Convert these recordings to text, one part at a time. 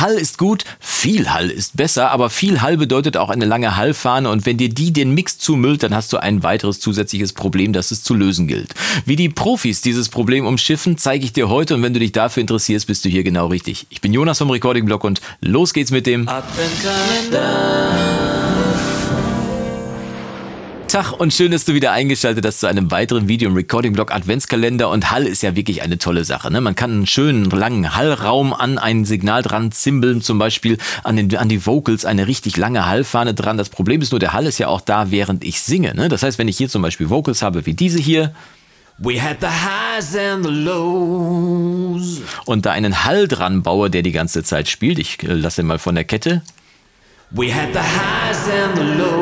Hall ist gut, viel Hall ist besser, aber viel Hall bedeutet auch eine lange Hallfahne und wenn dir die den Mix zumüllt, dann hast du ein weiteres zusätzliches Problem, das es zu lösen gilt. Wie die Profis dieses Problem umschiffen, zeige ich dir heute und wenn du dich dafür interessierst, bist du hier genau richtig. Ich bin Jonas vom Recording Blog und los geht's mit dem Adventkalender. Tag und schön, dass du wieder eingeschaltet hast zu einem weiteren Video im Recording-Blog Adventskalender. Und Hall ist ja wirklich eine tolle Sache. Ne? Man kann einen schönen langen Hallraum an ein Signal dran zimbeln, zum Beispiel an, den, an die Vocals eine richtig lange Hallfahne dran. Das Problem ist nur, der Hall ist ja auch da, während ich singe. Ne? Das heißt, wenn ich hier zum Beispiel Vocals habe wie diese hier. We had the highs and the lows. Und da einen Hall dran baue, der die ganze Zeit spielt. Ich äh, lasse mal von der Kette. We had the highs and the lows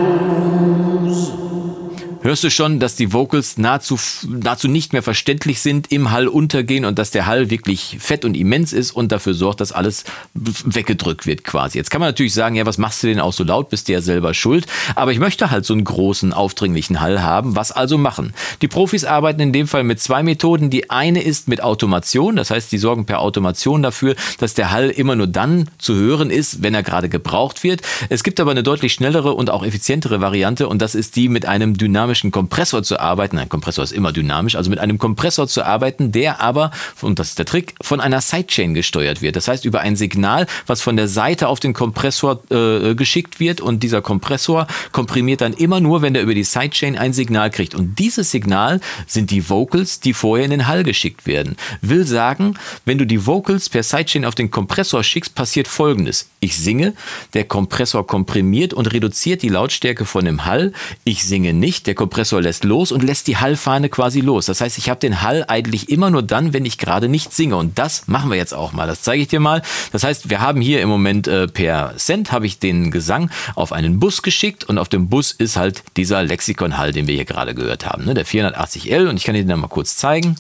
hörst du schon, dass die Vocals nahezu, nahezu nicht mehr verständlich sind, im Hall untergehen und dass der Hall wirklich fett und immens ist und dafür sorgt, dass alles weggedrückt wird quasi. Jetzt kann man natürlich sagen, ja, was machst du denn auch so laut, bist du ja selber schuld. Aber ich möchte halt so einen großen, aufdringlichen Hall haben. Was also machen? Die Profis arbeiten in dem Fall mit zwei Methoden. Die eine ist mit Automation, das heißt, die sorgen per Automation dafür, dass der Hall immer nur dann zu hören ist, wenn er gerade gebraucht wird. Es gibt aber eine deutlich schnellere und auch effizientere Variante und das ist die mit einem dynamischen dynamischen Kompressor zu arbeiten. Ein Kompressor ist immer dynamisch, also mit einem Kompressor zu arbeiten, der aber, und das ist der Trick, von einer Sidechain gesteuert wird. Das heißt, über ein Signal, was von der Seite auf den Kompressor äh, geschickt wird und dieser Kompressor komprimiert dann immer nur, wenn er über die Sidechain ein Signal kriegt. Und dieses Signal sind die Vocals, die vorher in den Hall geschickt werden. Will sagen, wenn du die Vocals per Sidechain auf den Kompressor schickst, passiert folgendes. Ich singe, der Kompressor komprimiert und reduziert die Lautstärke von dem Hall. Ich singe nicht, der Kompressor lässt los und lässt die Hallfahne quasi los. Das heißt, ich habe den Hall eigentlich immer nur dann, wenn ich gerade nicht singe. Und das machen wir jetzt auch mal. Das zeige ich dir mal. Das heißt, wir haben hier im Moment äh, per Cent habe ich den Gesang auf einen Bus geschickt und auf dem Bus ist halt dieser Lexikon-Hall, den wir hier gerade gehört haben, ne? der 480L. Und ich kann dir den mal kurz zeigen.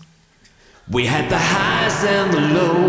We had the highs and the lows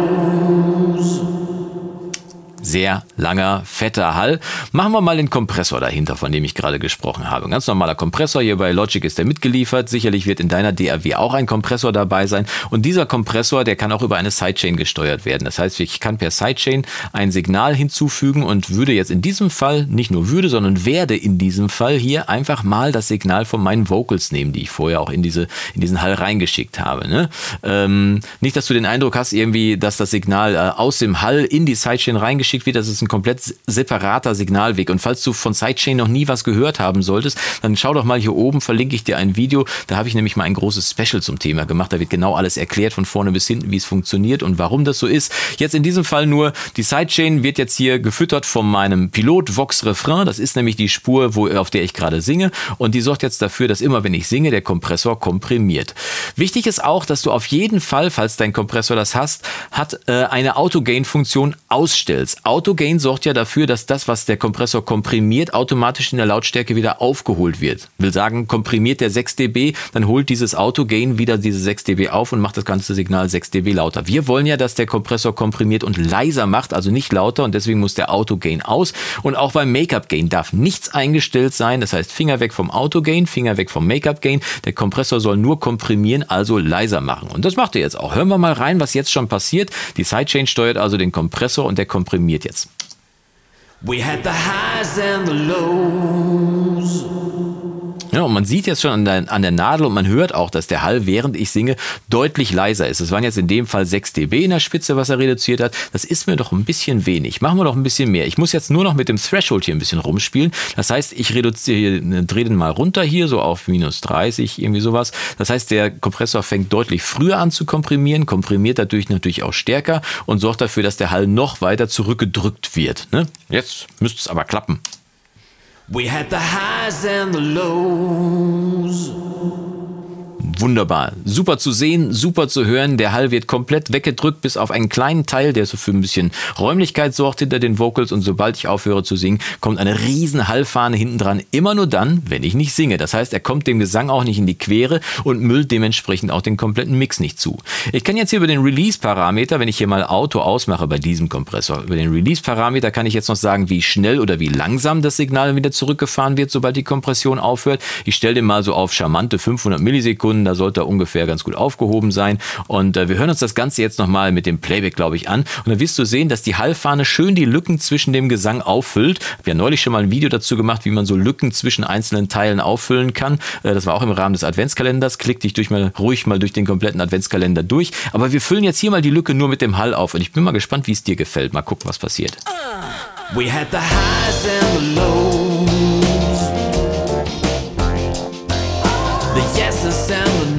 sehr langer, fetter Hall. Machen wir mal den Kompressor dahinter, von dem ich gerade gesprochen habe. Ein ganz normaler Kompressor hier bei Logic ist der mitgeliefert. Sicherlich wird in deiner DAW auch ein Kompressor dabei sein. Und dieser Kompressor, der kann auch über eine Sidechain gesteuert werden. Das heißt, ich kann per Sidechain ein Signal hinzufügen und würde jetzt in diesem Fall, nicht nur würde, sondern werde in diesem Fall hier einfach mal das Signal von meinen Vocals nehmen, die ich vorher auch in, diese, in diesen Hall reingeschickt habe. Ne? Ähm, nicht, dass du den Eindruck hast, irgendwie, dass das Signal äh, aus dem Hall in die Sidechain reingeschickt geschickt wird, das ist ein komplett separater Signalweg. Und falls du von Sidechain noch nie was gehört haben solltest, dann schau doch mal hier oben, verlinke ich dir ein Video. Da habe ich nämlich mal ein großes Special zum Thema gemacht. Da wird genau alles erklärt, von vorne bis hinten, wie es funktioniert und warum das so ist. Jetzt in diesem Fall nur, die Sidechain wird jetzt hier gefüttert von meinem Pilot Vox Refrain. Das ist nämlich die Spur, wo, auf der ich gerade singe. Und die sorgt jetzt dafür, dass immer, wenn ich singe, der Kompressor komprimiert. Wichtig ist auch, dass du auf jeden Fall, falls dein Kompressor das hast, hat äh, eine Auto-Gain-Funktion ausstellst. Autogain sorgt ja dafür, dass das, was der Kompressor komprimiert, automatisch in der Lautstärke wieder aufgeholt wird. Will sagen, komprimiert der 6 dB, dann holt dieses Autogain wieder diese 6 dB auf und macht das ganze Signal 6 dB lauter. Wir wollen ja, dass der Kompressor komprimiert und leiser macht, also nicht lauter und deswegen muss der Autogain aus. Und auch beim Make-up-Gain darf nichts eingestellt sein. Das heißt, Finger weg vom Autogain, Finger weg vom Make-up-Gain. Der Kompressor soll nur komprimieren, also leiser machen. Und das macht er jetzt auch. Hören wir mal rein, was jetzt schon passiert. Die Sidechain steuert also den Kompressor und der komprimiert passiert jetzt. We had the highs and the lows. Ja, und man sieht jetzt schon an der, an der Nadel und man hört auch, dass der Hall, während ich singe, deutlich leiser ist. Es waren jetzt in dem Fall 6 dB in der Spitze, was er reduziert hat. Das ist mir doch ein bisschen wenig. Machen wir doch ein bisschen mehr. Ich muss jetzt nur noch mit dem Threshold hier ein bisschen rumspielen. Das heißt, ich reduziere, drehe den mal runter hier, so auf minus 30, irgendwie sowas. Das heißt, der Kompressor fängt deutlich früher an zu komprimieren, komprimiert dadurch natürlich auch stärker und sorgt dafür, dass der Hall noch weiter zurückgedrückt wird. Ne? Jetzt müsste es aber klappen. We had the highs and the lows wunderbar. Super zu sehen, super zu hören. Der Hall wird komplett weggedrückt, bis auf einen kleinen Teil, der so für ein bisschen Räumlichkeit sorgt hinter den Vocals. Und sobald ich aufhöre zu singen, kommt eine riesen Hallfahne hinten dran. Immer nur dann, wenn ich nicht singe. Das heißt, er kommt dem Gesang auch nicht in die Quere und müllt dementsprechend auch den kompletten Mix nicht zu. Ich kann jetzt hier über den Release-Parameter, wenn ich hier mal Auto ausmache bei diesem Kompressor, über den Release-Parameter kann ich jetzt noch sagen, wie schnell oder wie langsam das Signal wieder zurückgefahren wird, sobald die Kompression aufhört. Ich stelle den mal so auf charmante 500 Millisekunden Adventskalender sollte ungefähr ganz gut aufgehoben sein. Und äh, wir hören uns das Ganze jetzt nochmal mit dem Playback, glaube ich, an. Und dann wirst du sehen, dass die Hallfahne schön die Lücken zwischen dem Gesang auffüllt. Ich habe ja neulich schon mal ein Video dazu gemacht, wie man so Lücken zwischen einzelnen Teilen auffüllen kann. Äh, das war auch im Rahmen des Adventskalenders. Klick dich durch mal ruhig mal durch den kompletten Adventskalender durch. Aber wir füllen jetzt hier mal die Lücke nur mit dem Hall auf. Und ich bin mal gespannt, wie es dir gefällt. Mal gucken, was passiert. We had the highs and the lows. The yeses and the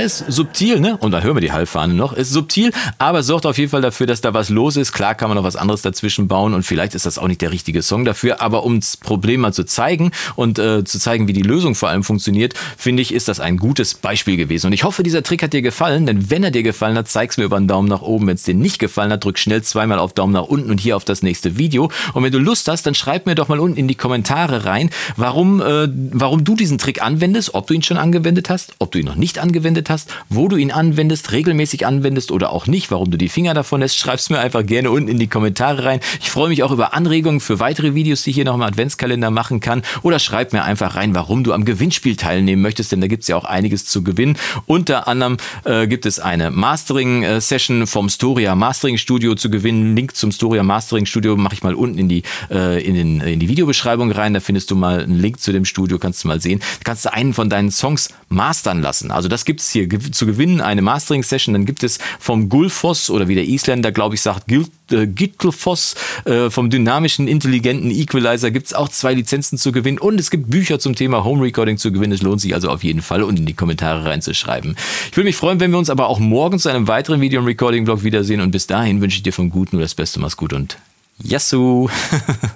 Ist subtil, ne? Und da hören wir die Hallfahne noch. Ist subtil, aber sorgt auf jeden Fall dafür, dass da was los ist. Klar kann man noch was anderes dazwischen bauen und vielleicht ist das auch nicht der richtige Song dafür. Aber um das Problem mal zu zeigen und äh, zu zeigen, wie die Lösung vor allem funktioniert, finde ich, ist das ein gutes Beispiel gewesen. Und ich hoffe, dieser Trick hat dir gefallen, denn wenn er dir gefallen hat, zeig's mir über einen Daumen nach oben. Wenn es dir nicht gefallen hat, drück schnell zweimal auf Daumen nach unten und hier auf das nächste Video. Und wenn du Lust hast, dann schreib mir doch mal unten in die Kommentare rein, warum, äh, warum du diesen Trick anwendest, ob du ihn schon angewendet hast, ob du ihn noch nicht angewendet hast wo du ihn anwendest, regelmäßig anwendest oder auch nicht, warum du die Finger davon lässt, schreib's mir einfach gerne unten in die Kommentare rein. Ich freue mich auch über Anregungen für weitere Videos, die ich hier noch im Adventskalender machen kann. Oder schreib mir einfach rein, warum du am Gewinnspiel teilnehmen möchtest, denn da gibt es ja auch einiges zu gewinnen. Unter anderem äh, gibt es eine Mastering-Session vom Storia Mastering Studio zu gewinnen. Link zum Storia Mastering Studio mache ich mal unten in die, äh, in, den, in die Videobeschreibung rein. Da findest du mal einen Link zu dem Studio, kannst du mal sehen. Da kannst du einen von deinen Songs mastern lassen. Also das gibt es hier zu gewinnen, eine Mastering-Session. Dann gibt es vom Gulfoss oder wie der Isländer, glaube ich, sagt, äh, Gittelfoss, äh, vom dynamischen, intelligenten Equalizer gibt es auch zwei Lizenzen zu gewinnen und es gibt Bücher zum Thema Home Recording zu gewinnen. Es lohnt sich also auf jeden Fall, unten in die Kommentare reinzuschreiben. Ich würde mich freuen, wenn wir uns aber auch morgen zu einem weiteren Video- und Recording-Blog wiedersehen und bis dahin wünsche ich dir vom Guten nur das Beste. Mach's gut und Yassou!